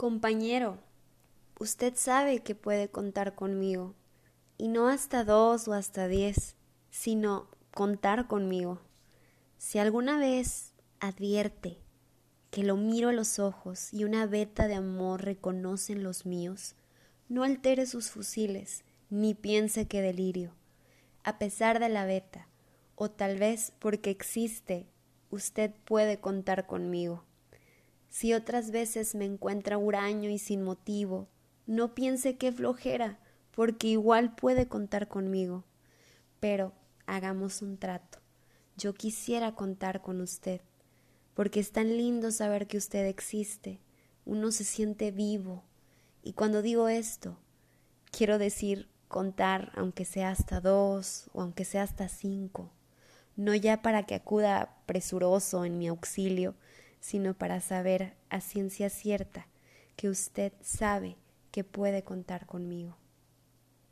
Compañero, usted sabe que puede contar conmigo, y no hasta dos o hasta diez, sino contar conmigo. Si alguna vez advierte que lo miro a los ojos y una veta de amor reconocen los míos, no altere sus fusiles, ni piense que delirio. A pesar de la veta, o tal vez porque existe, usted puede contar conmigo. Si otras veces me encuentra huraño y sin motivo, no piense que flojera, porque igual puede contar conmigo. Pero hagamos un trato. Yo quisiera contar con usted, porque es tan lindo saber que usted existe. Uno se siente vivo. Y cuando digo esto, quiero decir contar aunque sea hasta dos o aunque sea hasta cinco, no ya para que acuda presuroso en mi auxilio, sino para saber a ciencia cierta que usted sabe que puede contar conmigo.